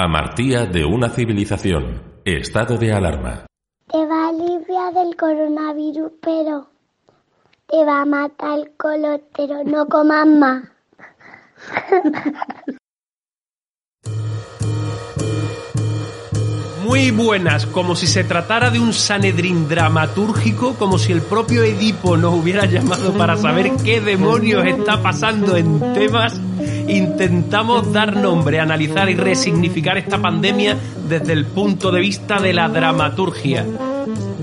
Amartía de una civilización. Estado de alarma. Te va a aliviar del coronavirus, pero te va a matar el colotero. No comas más. Muy buenas, como si se tratara de un Sanedrín dramatúrgico, como si el propio Edipo nos hubiera llamado para saber qué demonios está pasando en temas. Intentamos dar nombre, analizar y resignificar esta pandemia desde el punto de vista de la dramaturgia.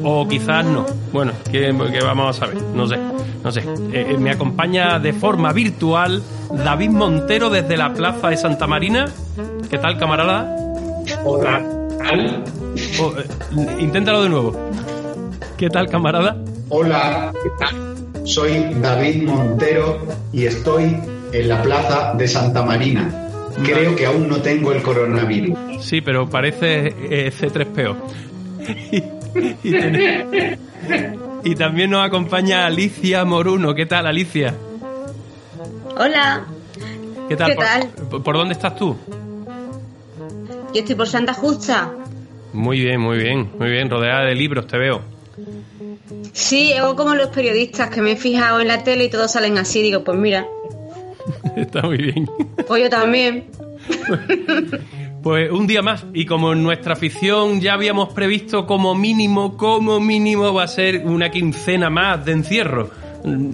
O quizás no. Bueno, ¿qué, qué vamos a saber? No sé, no sé. Eh, eh, me acompaña de forma virtual David Montero desde la Plaza de Santa Marina. ¿Qué tal, camarada? Hola. Oh, eh, inténtalo de nuevo. ¿Qué tal, camarada? Hola, ¿qué tal? Soy David Montero y estoy en la plaza de Santa Marina. Creo que aún no tengo el coronavirus. Sí, pero parece eh, C3PO. y, y ten- y también nos acompaña Alicia Moruno. ¿Qué tal, Alicia? Hola, ¿Qué tal? ¿Qué ¿Por- tal? ¿Por, por dónde estás tú? yo estoy por Santa Justa. Muy bien, muy bien, muy bien. Rodeada de libros, te veo. Sí, hago como los periodistas que me he fijado en la tele y todos salen así. Digo, pues mira, Está muy bien. pues yo también. Pues un día más, y como en nuestra afición ya habíamos previsto como mínimo, como mínimo va a ser una quincena más de encierro.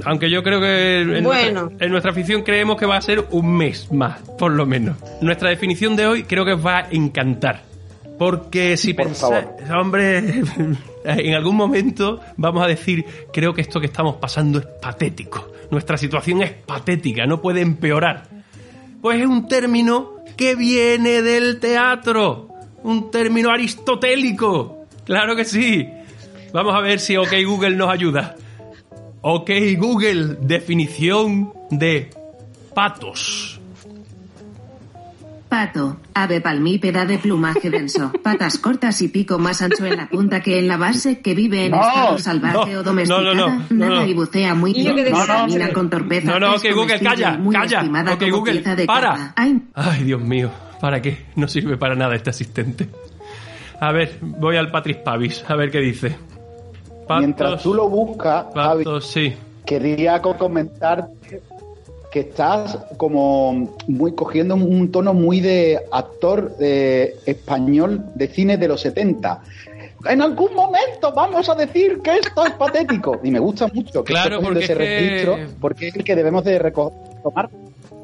Aunque yo creo que en, Bueno. nuestra, en nuestra afición creemos que va a ser un mes más, por lo menos. Nuestra definición de hoy creo que os va a encantar. Porque si Por pensáis, hombre, en algún momento vamos a decir, creo que esto que estamos pasando es patético. Nuestra situación es patética, no puede empeorar. Pues es un término que viene del teatro. Un término aristotélico. Claro que sí. Vamos a ver si OK Google nos ayuda. OK Google, definición de patos. Pato, ave palmípeda de plumaje denso, patas cortas y pico más ancho en la punta que en la base, que vive en No, estado salvaje no, o domesticada, no, no, no, no, nada no. y bucea muy que bien, camina no, con torpeza, No, no, es OK Google, calla, calla. estimada OK Google, pieza de para. Ay, Ay, Dios mío, ¿para qué? No sirve para nada este asistente. A ver, voy al Patris Pavis, a ver qué dice. Patos, Mientras tú lo buscas, Javi, patos, sí. quería co- comentar que estás como muy cogiendo un tono muy de actor eh, español de cine de los 70. En algún momento vamos a decir que esto es patético. Y me gusta mucho que Claro, porque ese es que- registro, porque es el que debemos de reco- tomar.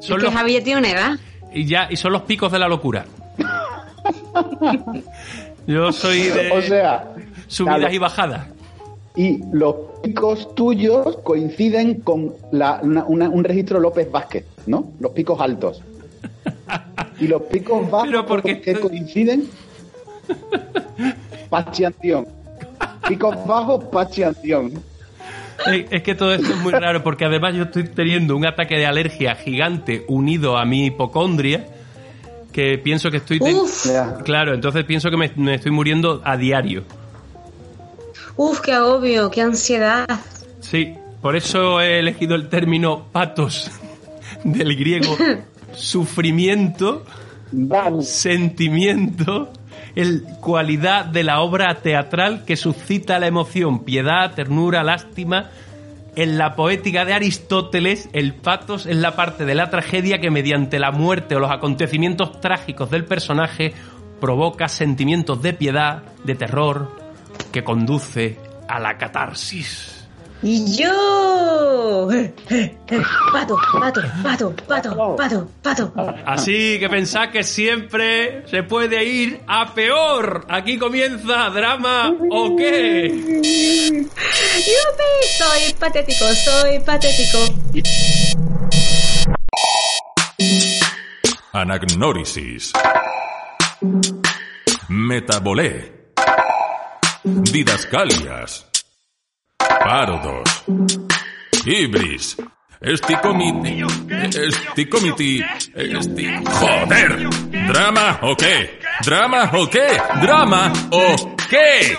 Son es que los, Javi ya tiene una edad. y ya, y son los picos de la locura. Yo soy de O sea, subidas claro. y bajadas. Y los picos tuyos coinciden con la- una- una- un registro López Vázquez, ¿no? Los picos altos. Y los picos bajos Pero porque coinciden, Pachi Anción. Picos bajos, Pachi Anción. Es que todo esto es muy raro porque además yo estoy teniendo un ataque de alergia gigante unido a mi hipocondria que pienso que estoy... ten-. Claro, entonces pienso que me, me estoy muriendo a diario. Uf, qué agobio, qué ansiedad. Sí, por eso he elegido el término patos del griego sufrimiento, sentimiento, el cualidad de la obra teatral que suscita la emoción, piedad, ternura, lástima. En la poética de Aristóteles, el patos es la parte de la tragedia que mediante la muerte o los acontecimientos trágicos del personaje provoca sentimientos de piedad, de terror, que conduce a la catarsis. Y yo. Pato, pato, pato, pato, pato, pato. Así que pensad que siempre se puede ir a peor. Aquí comienza drama o qué. ¡Yupi! Soy patético, soy patético. Anagnórisis. Metabolé. Didascalias. Parodos. Ibris. Esticomiti. Esticomiti. Esti... ¡Joder! ¿Drama o qué? ¿Drama o qué? ¿Drama o qué?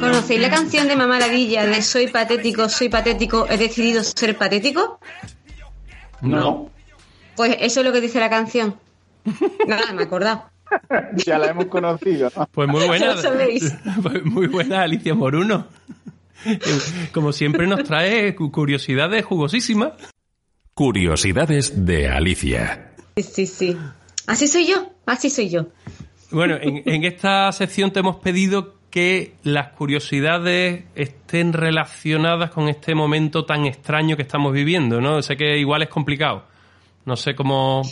¿Conocéis la canción de Mamá Ladilla de Soy patético, soy patético, he decidido ser patético? No. Pues eso es lo que dice la canción. Nada, me he acordado. ya la hemos conocido. Pues muy buena. Ya lo sabéis. Pues muy buena Alicia Moruno. Como siempre nos trae cu- curiosidades jugosísimas. Curiosidades de Alicia. Sí, sí, sí. Así soy yo, así soy yo. Bueno, en, en esta sección te hemos pedido que las curiosidades estén relacionadas con este momento tan extraño que estamos viviendo, ¿no? Sé que igual es complicado. No sé cómo...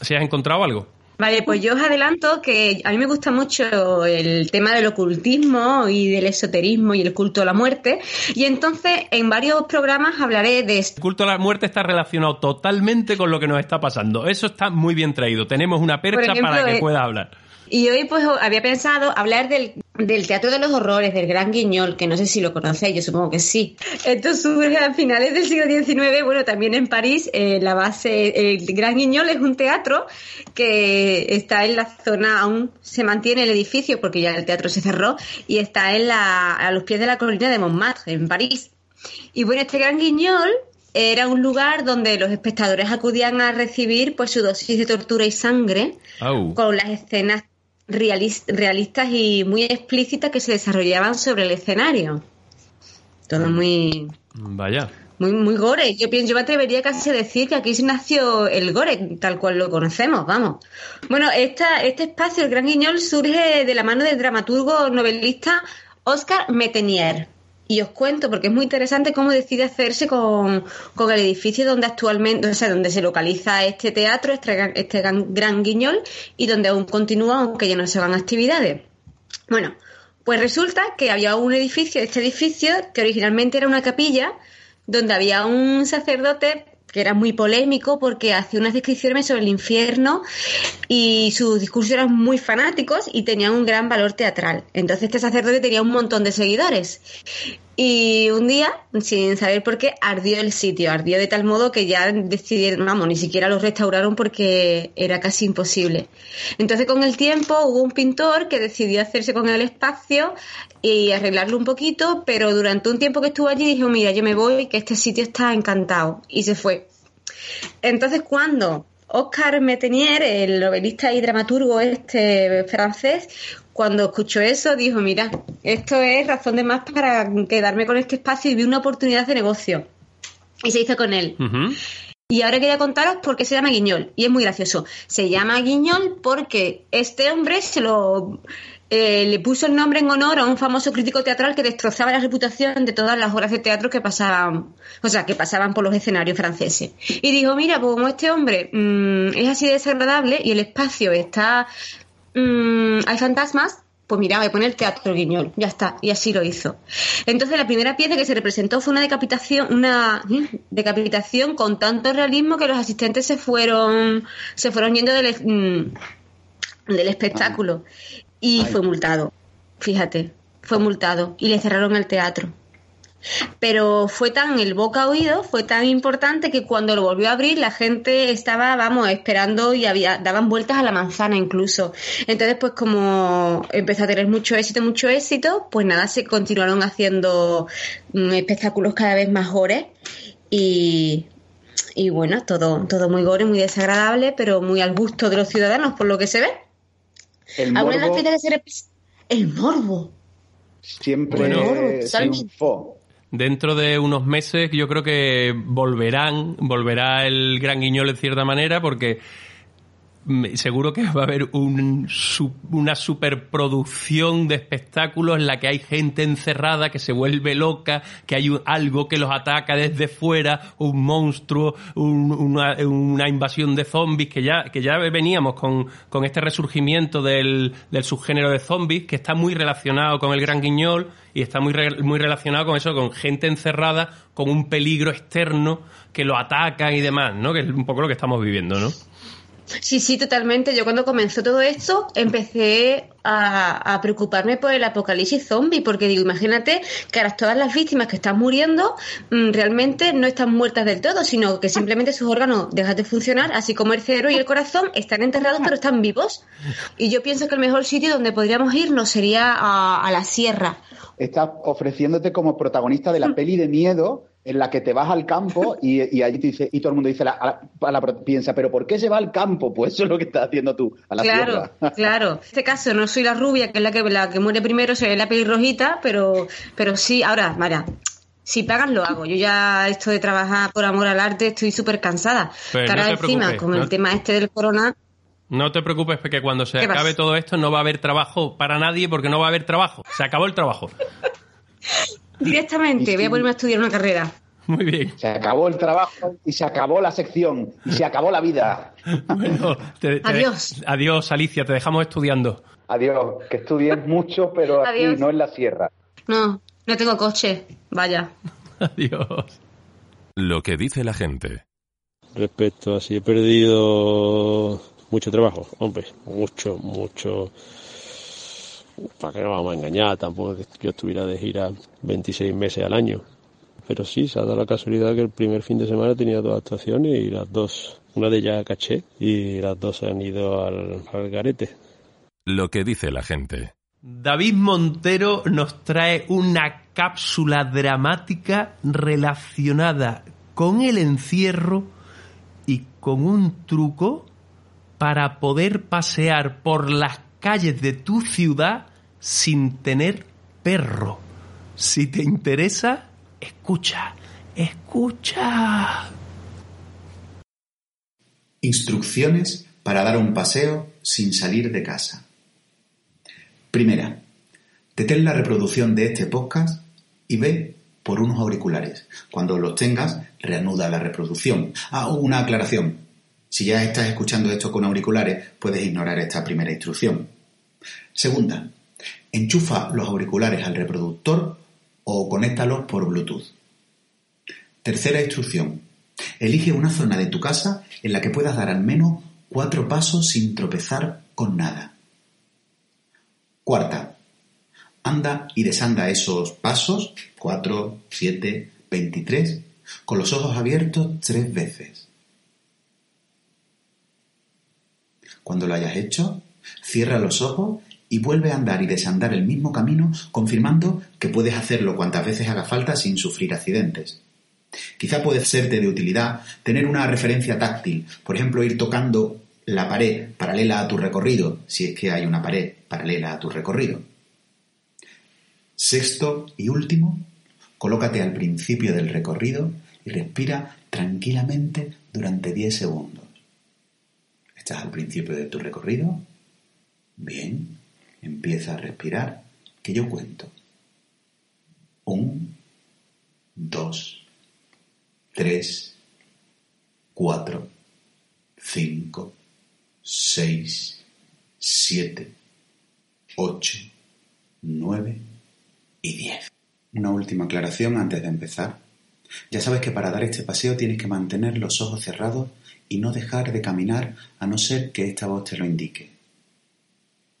si has encontrado algo. Vale, pues yo os adelanto que a mí me gusta mucho el tema del ocultismo y del esoterismo y el culto a la muerte. Y entonces en varios programas hablaré de El culto a la muerte está relacionado totalmente con lo que nos está pasando. Eso está muy bien traído. Tenemos una percha ejemplo, para que eh, pueda hablar. Y hoy pues había pensado hablar del, del Teatro de los Horrores, del Gran Guiñol, que no sé si lo conocéis, yo supongo que sí. Esto surge a finales del siglo XIX, bueno, también en París, eh, la base, el Gran Guiñol es un teatro que está en la zona, aún se mantiene el edificio porque ya el teatro se cerró, y está en la, a los pies de la colina de Montmartre, en París. Y bueno, este Gran Guiñol era un lugar donde los espectadores acudían a recibir pues su dosis de tortura y sangre con las escenas realistas y muy explícitas que se desarrollaban sobre el escenario. Todo muy Vaya. muy muy gore. Yo pienso, yo me atrevería casi a decir que aquí nació el gore, tal cual lo conocemos, vamos. Bueno, esta, este espacio, el Gran Guiñol, surge de la mano del dramaturgo novelista Oscar Metenier. Y os cuento, porque es muy interesante cómo decide hacerse con, con el edificio donde actualmente, o sea, donde se localiza este teatro, este, gran- este gran, gran guiñol, y donde aún continúa, aunque ya no se van actividades. Bueno, pues resulta que había un edificio, este edificio, que originalmente era una capilla, donde había un sacerdote que era muy polémico porque hacía unas descripciones sobre el infierno y sus discursos eran muy fanáticos y tenían un gran valor teatral. Entonces este sacerdote tenía un montón de seguidores. Y un día, sin saber por qué, ardió el sitio. Ardió de tal modo que ya decidieron, vamos, ni siquiera lo restauraron porque era casi imposible. Entonces, con el tiempo, hubo un pintor que decidió hacerse con el espacio y arreglarlo un poquito, pero durante un tiempo que estuvo allí dijo, mira, yo me voy, que este sitio está encantado. Y se fue. Entonces, cuando Oscar Metenier, el novelista y dramaturgo este francés, cuando escuchó eso, dijo, mira, esto es razón de más para quedarme con este espacio y vi una oportunidad de negocio. Y se hizo con él. Y ahora quería contaros por qué se llama Guiñol. Y es muy gracioso. Se llama Guiñol porque este hombre se lo eh, le puso el nombre en honor a un famoso crítico teatral que destrozaba la reputación de todas las obras de teatro que pasaban, o sea, que pasaban por los escenarios franceses. Y dijo, mira, pues como este hombre mm, es así de desagradable y el espacio está mm, hay fantasmas, pues mira, voy a poner teatro guiñol, ya está, y así lo hizo. Entonces la primera pieza que se representó fue una decapitación, una decapitación con tanto realismo que los asistentes se fueron, se fueron yendo del, mm, del espectáculo y Ay. fue multado, fíjate, fue multado y le cerraron el teatro. Pero fue tan el boca oído, fue tan importante que cuando lo volvió a abrir la gente estaba, vamos, esperando y había, daban vueltas a la manzana incluso. Entonces, pues como empezó a tener mucho éxito, mucho éxito, pues nada, se continuaron haciendo mm, espectáculos cada vez más gore y, y bueno, todo, todo muy gore, muy desagradable, pero muy al gusto de los ciudadanos, por lo que se ve. El morbo el morbo. siempre Bueno. Triunfó. Dentro de unos meses yo creo que volverán, volverá el Gran Guiñol de cierta manera porque seguro que va a haber un, una superproducción de espectáculos en la que hay gente encerrada que se vuelve loca, que hay algo que los ataca desde fuera, un monstruo, un- una, una invasión de zombies, que ya, que ya veníamos con, con este resurgimiento del, del subgénero de zombies, que está muy relacionado con el Gran Guiñol y está muy, re- muy relacionado con eso, con gente encerrada, con un peligro externo que lo ataca y demás, ¿no? Que es un poco lo que estamos viviendo, ¿no? Sí, sí, totalmente. Yo cuando comenzó todo esto empecé a, a preocuparme por el apocalipsis zombie, porque digo, imagínate que ahora todas las víctimas que están muriendo mm, realmente no están muertas del todo, sino que simplemente sus órganos dejan de funcionar, así como el cerebro y el corazón están enterrados pero están vivos. Y yo pienso que el mejor sitio donde podríamos irnos sería a, a la sierra. Estás ofreciéndote como protagonista de la peli de miedo en la que te vas al campo y, y allí te dice, y todo el mundo dice, la, a la- a la- piensa, pero ¿por qué se va al campo? Pues eso es lo que estás haciendo tú, a la claro, tierra. claro. En este caso no soy la rubia, que es la que, la que muere primero, soy la pelirrojita, pero, pero sí, ahora, Mara, si pagan lo hago. Yo ya esto de trabajar por amor al arte estoy súper cansada. Que ahora no te encima, preocupes, con no- el tema este del corona, No te preocupes porque cuando se ¿Qué acabe pasa? todo esto no va a haber trabajo para nadie porque no va a haber trabajo. Se acabó el trabajo. directamente voy a ponerme a estudiar una carrera. Muy bien. Se acabó el trabajo y se acabó la sección y se acabó la vida. Bueno, te- te- Adiós. Adiós, Alicia, te dejamos estudiando. Adiós, que estudies mucho, pero aquí Adiós. no en la sierra. No, no tengo coche. Vaya. Adiós. Lo que dice la gente. Respecto a si he perdido mucho trabajo, hombre, mucho, mucho. Para que no vamos a engañar, tampoco es que yo estuviera de gira 26 meses al año. Pero sí, se ha dado la casualidad que el primer fin de semana tenía dos actuaciones y las dos, una de ellas caché y las dos se han ido al, al garete. Lo que dice la gente. David Montero nos trae una cápsula dramática relacionada con el encierro y con un truco para poder pasear por las calles de tu ciudad sin tener perro. Si te interesa, escucha, escucha. Instrucciones para dar un paseo sin salir de casa. Primera, detén la reproducción de este podcast y ve por unos auriculares. Cuando los tengas, reanuda la reproducción. Ah, una aclaración. Si ya estás escuchando esto con auriculares, puedes ignorar esta primera instrucción. Segunda, enchufa los auriculares al reproductor o conéctalos por Bluetooth. Tercera instrucción. Elige una zona de tu casa en la que puedas dar al menos cuatro pasos sin tropezar con nada. Cuarta. Anda y desanda esos pasos, 4, 7, 23, con los ojos abiertos tres veces. Cuando lo hayas hecho, cierra los ojos y vuelve a andar y desandar el mismo camino, confirmando que puedes hacerlo cuantas veces haga falta sin sufrir accidentes. Quizá puede serte de utilidad tener una referencia táctil, por ejemplo, ir tocando la pared paralela a tu recorrido, si es que hay una pared paralela a tu recorrido. Sexto y último, colócate al principio del recorrido y respira tranquilamente durante 10 segundos. ¿Estás al principio de tu recorrido? Bien, empieza a respirar, que yo cuento. Un, dos, tres, cuatro, cinco, seis, siete, ocho, nueve y diez. Una última aclaración antes de empezar. Ya sabes que para dar este paseo tienes que mantener los ojos cerrados y no dejar de caminar a no ser que esta voz te lo indique.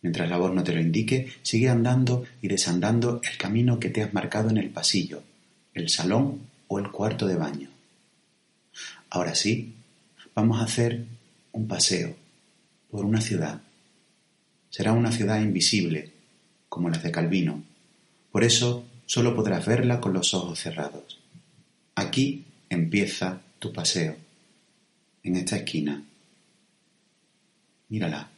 Mientras la voz no te lo indique, sigue andando y desandando el camino que te has marcado en el pasillo, el salón o el cuarto de baño. Ahora sí, vamos a hacer un paseo por una ciudad. Será una ciudad invisible, como las de Calvino. Por eso solo podrás verla con los ojos cerrados. Aquí empieza tu paseo, en esta esquina. Mírala.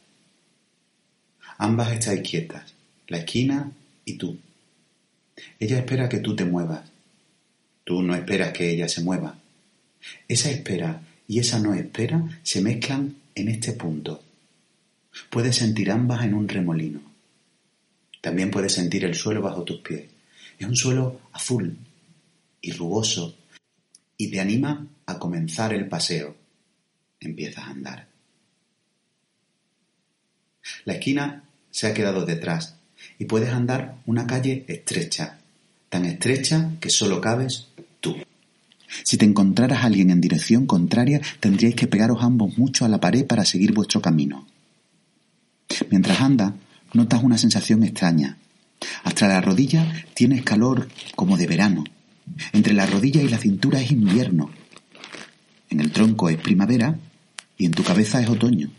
Ambas estáis quietas, la esquina y tú. Ella espera que tú te muevas. Tú no esperas que ella se mueva. Esa espera y esa no espera se mezclan en este punto. Puedes sentir ambas en un remolino. También puedes sentir el suelo bajo tus pies. Es un suelo azul y rugoso y te anima a comenzar el paseo. Empiezas a andar. La esquina se ha quedado detrás y puedes andar una calle estrecha, tan estrecha que solo cabes tú. Si te encontraras alguien en dirección contraria, tendríais que pegaros ambos mucho a la pared para seguir vuestro camino. Mientras andas, notas una sensación extraña. Hasta la rodilla tienes calor como de verano. Entre la rodilla y la cintura es invierno. En el tronco es primavera y en tu cabeza es otoño.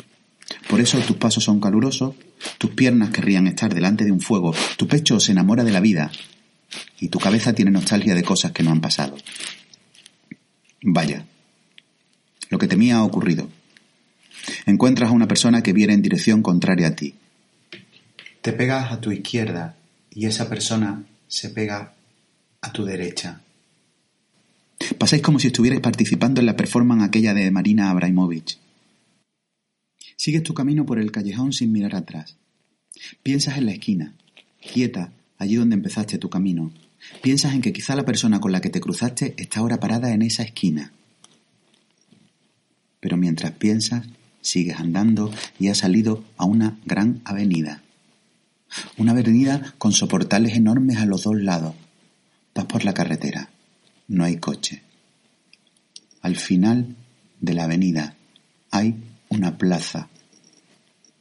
Por eso tus pasos son calurosos, tus piernas querrían estar delante de un fuego, tu pecho se enamora de la vida y tu cabeza tiene nostalgia de cosas que no han pasado. Vaya. Lo que temía ha ocurrido. Encuentras a una persona que viene en dirección contraria a ti. Te pegas a tu izquierda y esa persona se pega a tu derecha. Pasáis como si estuvierais participando en la performance aquella de Marina Abramovich. Sigues tu camino por el callejón sin mirar atrás. Piensas en la esquina, quieta, allí donde empezaste tu camino. Piensas en que quizá la persona con la que te cruzaste está ahora parada en esa esquina. Pero mientras piensas, sigues andando y has salido a una gran avenida. Una avenida con soportales enormes a los dos lados. Vas por la carretera. No hay coche. Al final de la avenida hay una plaza.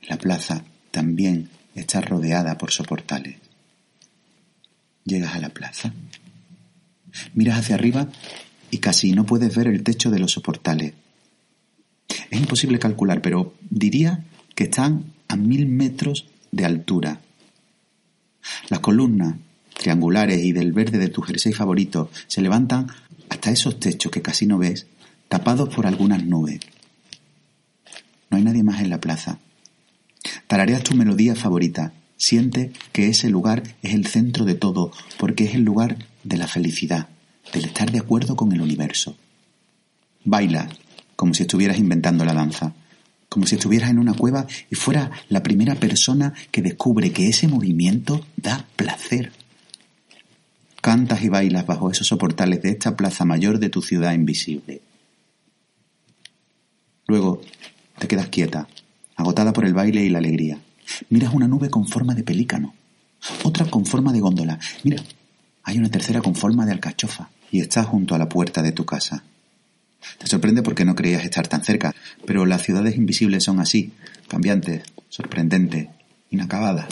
La plaza también está rodeada por soportales. Llegas a la plaza. Miras hacia arriba y casi no puedes ver el techo de los soportales. Es imposible calcular, pero diría que están a mil metros de altura. Las columnas triangulares y del verde de tu jersey favorito se levantan hasta esos techos que casi no ves, tapados por algunas nubes. No hay nadie más en la plaza. Tarareas tu melodía favorita. Siente que ese lugar es el centro de todo, porque es el lugar de la felicidad, del estar de acuerdo con el universo. Baila, como si estuvieras inventando la danza, como si estuvieras en una cueva y fuera la primera persona que descubre que ese movimiento da placer. Cantas y bailas bajo esos soportales de esta plaza mayor de tu ciudad invisible. Luego te quedas quieta, agotada por el baile y la alegría. Miras una nube con forma de pelícano, otra con forma de góndola. Mira, hay una tercera con forma de alcachofa y estás junto a la puerta de tu casa. Te sorprende porque no creías estar tan cerca, pero las ciudades invisibles son así, cambiantes, sorprendentes, inacabadas,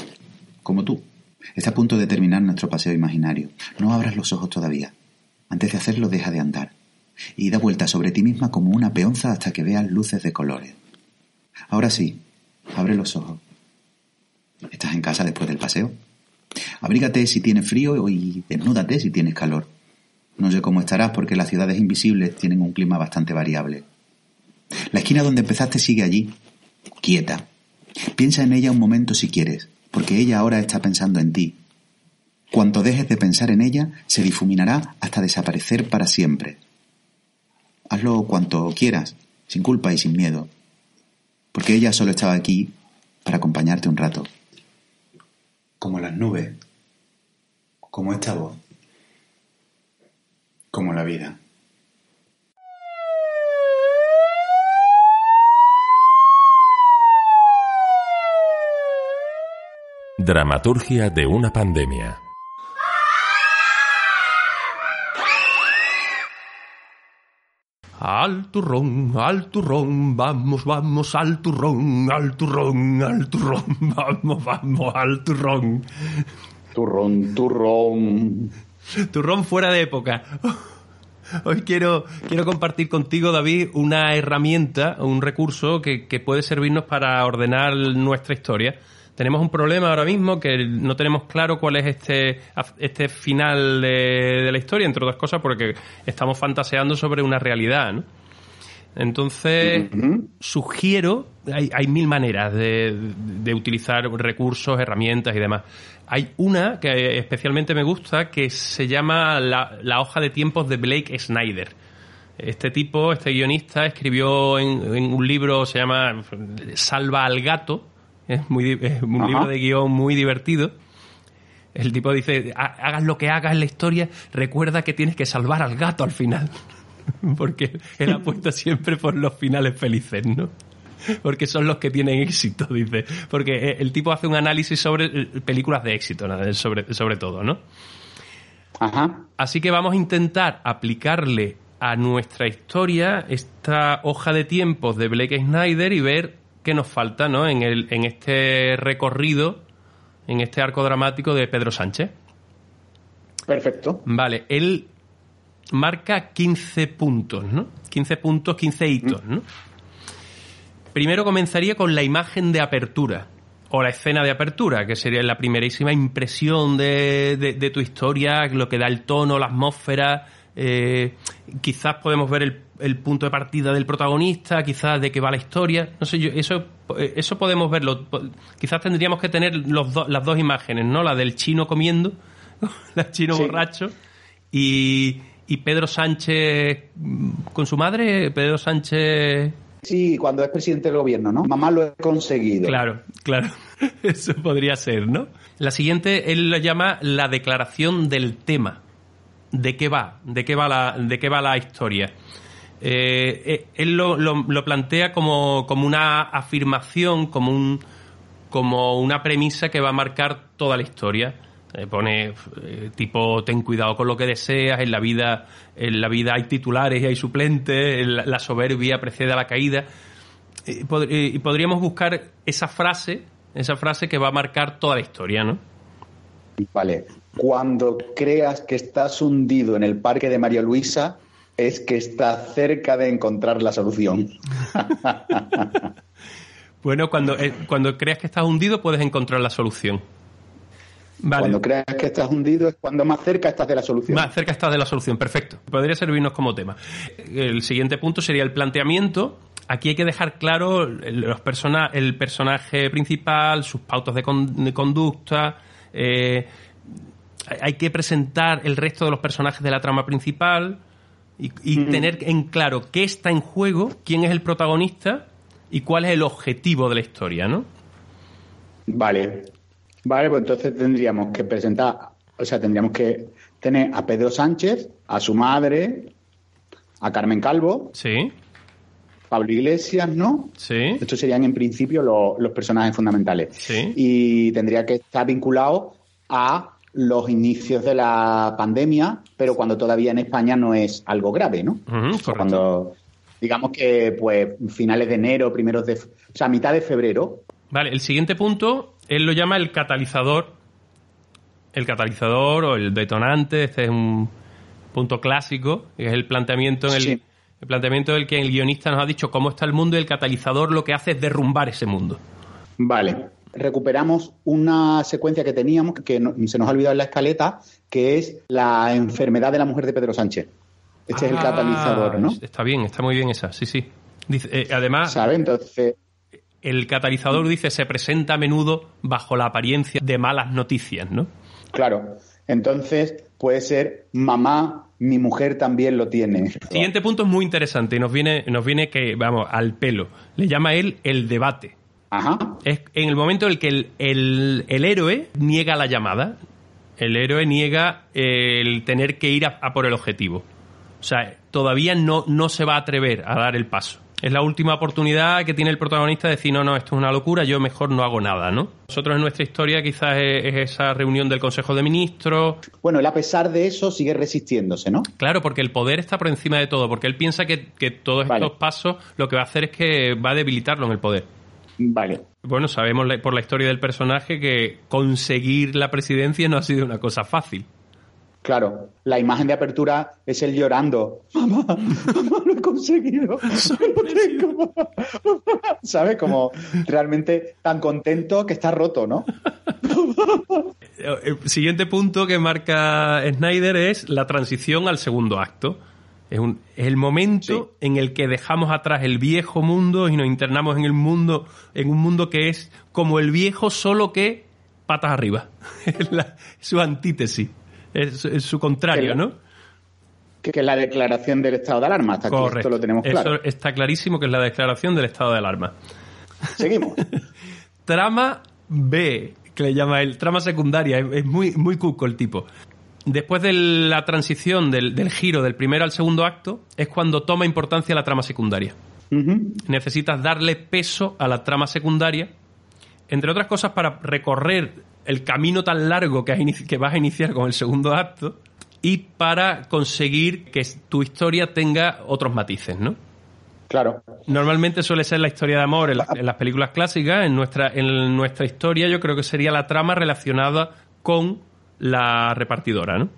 como tú. Está a punto de terminar nuestro paseo imaginario. No abras los ojos todavía. Antes de hacerlo, deja de andar. Y da vuelta sobre ti misma como una peonza hasta que veas luces de colores. Ahora sí, abre los ojos. ¿Estás en casa después del paseo? Abrígate si tienes frío y desnúdate si tienes calor. No sé cómo estarás porque las ciudades invisibles tienen un clima bastante variable. La esquina donde empezaste sigue allí, quieta. Piensa en ella un momento si quieres, porque ella ahora está pensando en ti. Cuanto dejes de pensar en ella, se difuminará hasta desaparecer para siempre. Hazlo cuanto quieras, sin culpa y sin miedo, porque ella solo estaba aquí para acompañarte un rato. Como las nubes, como esta voz como la vida. Dramaturgia de una pandemia. Al turrón, al turrón, vamos, vamos, al turrón, al turrón, al turrón, vamos, vamos, al turrón. Turrón, turrón. Turrón fuera de época. Hoy quiero, quiero compartir contigo, David, una herramienta, un recurso que, que puede servirnos para ordenar nuestra historia. Tenemos un problema ahora mismo que no tenemos claro cuál es este, este final de, de la historia, entre otras cosas porque estamos fantaseando sobre una realidad, ¿no? Entonces, sugiero, hay, hay, mil maneras de, de, utilizar recursos, herramientas y demás. Hay una que especialmente me gusta que se llama la, la hoja de tiempos de Blake Snyder. Este tipo, este guionista, escribió en, en un libro, se llama Salva al gato, es, muy, es un Ajá. libro de guion muy divertido. El tipo dice, hagas lo que hagas en la historia, recuerda que tienes que salvar al gato al final. porque él apuesta siempre por los finales felices, ¿no? Porque son los que tienen éxito, dice. Porque el tipo hace un análisis sobre películas de éxito, sobre, sobre todo, ¿no? Ajá. Así que vamos a intentar aplicarle a nuestra historia esta hoja de tiempos de Blake Snyder y ver qué nos falta, ¿no? En, el, en este recorrido, en este arco dramático de Pedro Sánchez. Perfecto. Vale, él marca 15 puntos, ¿no? 15 puntos, 15 hitos, ¿no? Primero comenzaría con la imagen de apertura o la escena de apertura, que sería la primerísima impresión de, de, de tu historia, lo que da el tono, la atmósfera, eh, quizás podemos ver el, el punto de partida del protagonista, quizás de qué va la historia. No sé, yo, eso, eso podemos verlo. Quizás tendríamos que tener los do- las dos imágenes, ¿no? La del chino comiendo, la chino Sí. borracho, y, y Pedro Sánchez mm, con su madre, Pedro Sánchez. Sí, cuando es presidente del gobierno, ¿no? Mamá lo he conseguido. Claro, claro. Eso podría ser, ¿no? La siguiente, él lo llama la declaración del tema. ¿De qué va? ¿De qué va la, de qué va la historia? Eh, eh, él lo, lo- plantea como, como una afirmación, como, un, como una premisa que va a marcar toda la historia. Eh, pone tipo ten cuidado con lo que deseas, en la vida, en la vida hay titulares y hay suplentes, en la, la soberbia precede a la caída. Eh, y podríamos buscar esa frase, esa frase que va a marcar toda la historia, ¿no? Vale. Cuando creas que estás hundido en el parque de María Luisa, es que estás cerca de encontrar la solución. Bueno, cuando, eh, cuando creas que estás hundido puedes encontrar la solución. Vale. Cuando creas que estás hundido es cuando más cerca estás de la solución. Más cerca estás de la solución, perfecto. Podría servirnos como tema. El siguiente punto sería el planteamiento. Aquí hay que dejar claro el, los persona- el personaje principal, sus pautas de, con- de conducta. Eh, hay- que presentar el resto de los personajes de la trama principal y, y tener en claro qué está en juego, quién es el protagonista y cuál es el objetivo de la historia, ¿no? Vale. Vale, pues entonces tendríamos que presentar, o sea, tendríamos que tener a Pedro Sánchez, a su madre, a Carmen Calvo, Sí, Pablo Iglesias, ¿no? sí, Estos serían en principio lo- los personajes fundamentales. sí. Y tendría que estar vinculado a los inicios de la pandemia, pero cuando todavía en España no es algo grave, ¿no? Correcto. cuando, digamos que, pues, finales de enero, primeros de, o sea, mitad de febrero, Vale, el siguiente punto, él lo llama el catalizador. El catalizador o el detonante, este es un punto clásico, que es el planteamiento en el, Sí. El planteamiento del que el guionista nos ha dicho cómo está el mundo y el catalizador lo que hace es derrumbar ese mundo. Vale. Recuperamos una secuencia que teníamos que no- se nos ha olvidado en la escaleta, que es la enfermedad de la mujer de Pedro Sánchez. Este es el Ah, catalizador, ¿no? Está bien, está muy bien esa, sí, sí. Dice, eh, además, ¿Sabes? Entonces, el catalizador dice se presenta a menudo bajo la apariencia de malas noticias, ¿no? claro. Entonces, puede ser mamá, mi mujer también lo tiene. Siguiente punto es muy interesante y nos viene, nos viene que, vamos, al pelo. Le llama él el debate. Ajá. Es en el momento en el que el, el- el héroe niega la llamada, el héroe niega el tener que ir a, a por el objetivo. O sea, todavía no, no se va a atrever a dar el paso. Es la última oportunidad que tiene el protagonista de decir, no, no, esto es una locura, yo mejor no hago nada, ¿no? Nosotros en nuestra historia quizás es, es esa reunión del Consejo de Ministros. Bueno, él a pesar de eso sigue resistiéndose, ¿no? Claro, porque el poder está por encima de todo, porque él piensa que, que todos Vale. estos pasos lo que va a hacer es que va a debilitarlo en el poder. Vale. Bueno, sabemos por la historia del personaje que conseguir la presidencia no ha sido una cosa fácil. Claro, la imagen de apertura es él llorando. Mamá, mamá, lo he conseguido. Lo tengo. ¿Sabes? Como realmente tan contento que está roto, ¿no? Eh, El siguiente punto que marca Snyder es la transición al segundo acto. Es, un- es el momento en el que dejamos atrás el viejo mundo y nos internamos en el mundo, en un mundo que es como el viejo, solo que patas arriba. Es la- es su antítesis. Es, es su contrario, Que- ¿no? Que, es la declaración del estado de alarma. Hasta aquí Correcto. esto lo tenemos claro. Eso está clarísimo que es la declaración del estado de alarma. Seguimos. Trama B, que le llama él, trama secundaria, es, muy, muy cuco el tipo. Después de la transición del, del giro del primero al segundo acto, es cuando toma importancia la trama secundaria. Necesitas darle peso a la trama secundaria, entre otras cosas para recorrer el camino tan largo que, has que vas a iniciar con el segundo acto y para conseguir que tu historia tenga otros matices, ¿no? Claro. Normalmente suele ser la historia de amor en, la- en las películas clásicas. En nuestra, en nuestra historia yo creo que sería la trama relacionada con la repartidora, ¿no?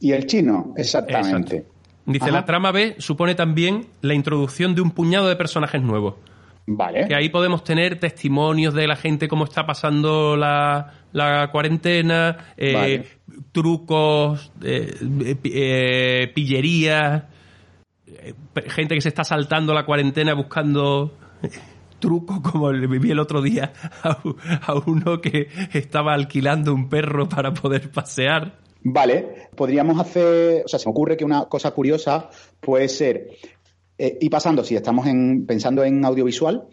Y el chino, exactamente. Exacto. Dice, Ajá. la trama B supone también la introducción de un puñado de personajes nuevos. Vale. Que ahí podemos tener testimonios de la gente, cómo está pasando la, la cuarentena, eh, Vale. trucos, eh, eh, pi- pillerías, eh, gente que se está saltando la cuarentena buscando trucos, como le vi el otro día a, a uno que estaba alquilando un perro para poder pasear. Vale, podríamos hacer, o sea, se me ocurre que una cosa curiosa puede ser, eh, ir pasando, si estamos en, pensando en audiovisual,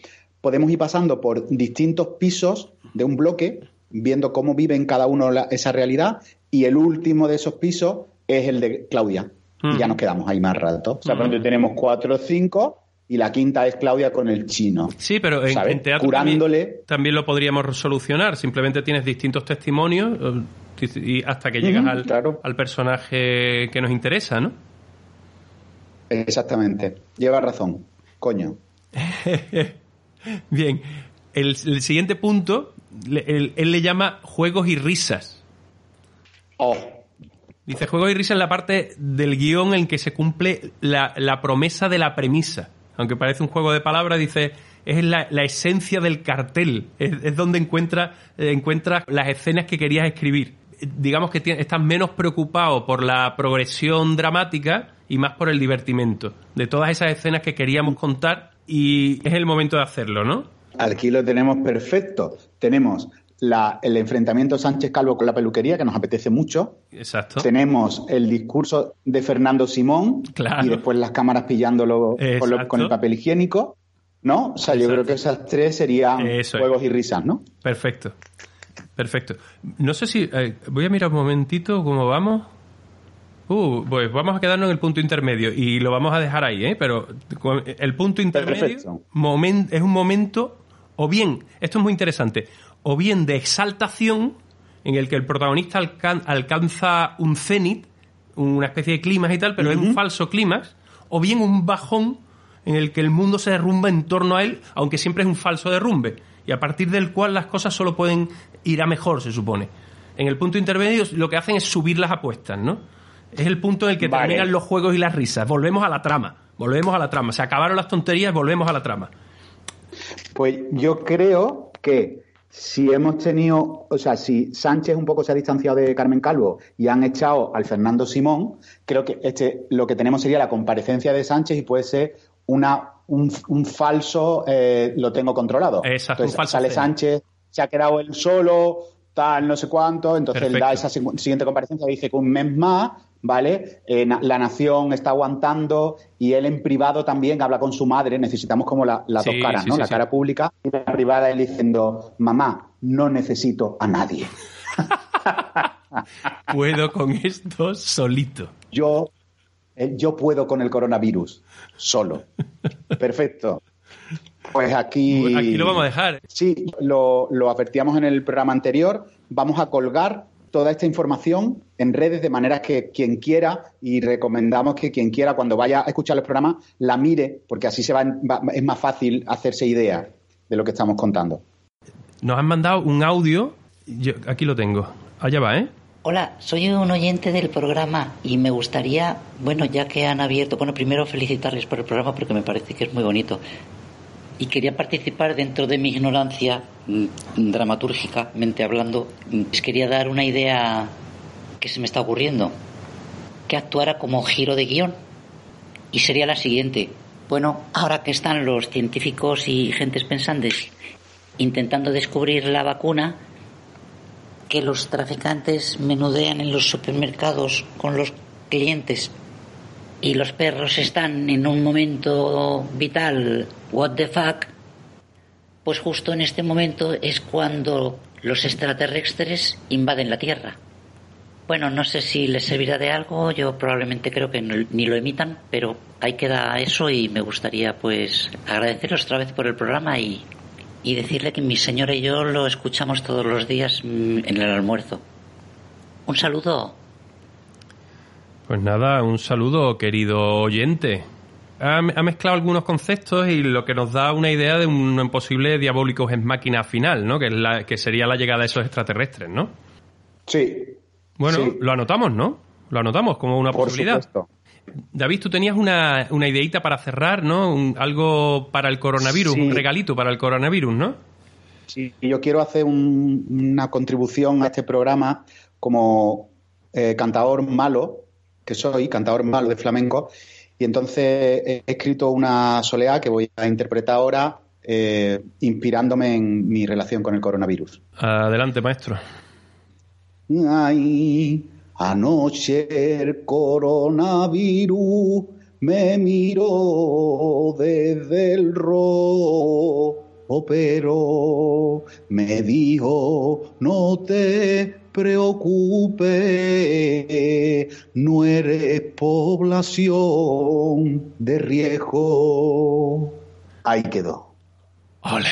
podemos ir pasando por distintos pisos de un bloque, viendo cómo vive en cada uno la- esa realidad, y el último de esos pisos es el de Claudia. Y ya nos quedamos ahí más rato. O sea, por ejemplo, tenemos cuatro o cinco, y la quinta es Claudia con el chino. Sí, pero en, teatro Curándole. También, también lo podríamos solucionar. Simplemente tienes distintos testimonios eh, y hasta que llegas al, claro. al personaje que nos interesa, ¿no? Exactamente. Lleva razón. Coño. Bien, el, el siguiente punto, le- él, él le llama juegos y risas. Oh, Dice juegos y risas en la parte del guion en que se cumple la, la promesa de la premisa. Aunque parece un juego de palabras, dice, es la, la esencia del cartel. Es, es donde encuentra, eh, encuentras las escenas que querías escribir. Digamos que tienes- estás menos preocupado por la progresión dramática y más por el divertimento. De todas esas escenas que queríamos contar y es el momento de hacerlo, ¿no? Aquí lo tenemos perfecto. Tenemos la- el enfrentamiento Sánchez Calvo con la peluquería, que nos apetece mucho. Exacto. Tenemos el discurso de Fernando Simón Claro. y después las cámaras pillándolo con, lo- Exacto. con el papel higiénico. ¿No? O sea, yo creo que esas tres serían Eso es. juegos y risas, ¿no? Perfecto. Perfecto. No sé si. eh, voy a mirar un momentito cómo vamos. Uh, pues vamos a quedarnos en el punto intermedio y lo vamos a dejar ahí, ¿eh? Pero el punto intermedio momen- es un momento, o bien, esto es muy interesante, o bien de exaltación en el que el protagonista alcan- alcanza un cenit, una especie de clímax y tal, pero es un falso clímax, o bien un bajón en el que el mundo se derrumba en torno a él, aunque siempre es un falso derrumbe, y a partir del cual las cosas solo pueden ir a mejor, se supone. En el punto intermedio lo que hacen es subir las apuestas, ¿no? Es el punto en el que Vale. terminan los juegos y las risas. Volvemos a la trama, volvemos a la trama. Se acabaron las tonterías, volvemos a la trama. Pues yo creo que si hemos tenido, o sea, si Sánchez un poco se ha distanciado de Carmen Calvo y han echado al Fernando Simón, creo que este lo que tenemos sería la comparecencia de Sánchez y puede ser una un, un falso eh, lo tengo controlado. Exacto, Entonces, un falso sale. Sánchez, se ha quedado él solo, tal, no sé cuánto, entonces él da esa siguiente comparecencia dice que un mes más, ¿vale? Eh, la nación está aguantando y él en privado también habla con su madre, necesitamos como la- las Sí, dos caras, sí, ¿no? sí, la cara pública y la privada él diciendo, mamá, no necesito a nadie. Puedo con esto solito. Yo, eh, yo puedo con el coronavirus, solo. Perfecto. Pues aquí... Aquí lo vamos a dejar. Sí, lo, lo advertíamos en el programa anterior. Vamos a colgar toda esta información en redes de manera que quien quiera, y recomendamos que quien quiera, cuando vaya a escuchar los programas, la mire, porque así se va, va- es más fácil hacerse idea de lo que estamos contando. Nos han mandado un audio. Yo, aquí lo tengo. Allá va, ¿eh? Hola, soy un oyente del programa y me gustaría, bueno, ya que han abierto, bueno, primero felicitarles por el programa porque me parece que es muy bonito. Y quería participar dentro de mi ignorancia mm, dramatúrgicamente hablando. mm, Les quería dar una idea que se me está ocurriendo, que actuara como giro de guion. Y sería la siguiente. Bueno, ahora que están los científicos y gentes pensantes intentando descubrir la vacuna, que los traficantes menudean en los supermercados con los clientes y los perros están en un momento vital, what the fuck, pues justo en este momento es cuando los extraterrestres invaden la Tierra. Bueno, no sé si les servirá de algo, yo probablemente creo que no- ni lo emitan, pero ahí queda eso y me gustaría pues agradecerles otra vez por el programa y, y decirle que mi señora y yo lo escuchamos todos los días mm, en el almuerzo. Un saludo. Pues nada, un saludo, querido oyente. Ha, ha mezclado algunos conceptos y lo que nos da una idea de un posible diabólico en máquina final, ¿no? Que, es la, que sería la llegada de esos extraterrestres, ¿no? Sí. Bueno, Sí. lo anotamos, ¿no? Lo anotamos como una Por posibilidad. supuesto. David, tú tenías una, una ideita para cerrar, ¿no? Un- algo para el coronavirus, Sí. un regalito para el coronavirus, ¿no? Sí, yo quiero hacer un- una contribución a este programa como eh, cantador malo, que soy, cantador malo de flamenco, Y entonces he escrito una soleá que voy a interpretar ahora, eh, inspirándome en mi relación con el coronavirus. Adelante, maestro. Ay, anoche el coronavirus me miró desde el rojo, pero me dijo, no te preocupes, no eres población de riesgo. Ahí quedó. Ole.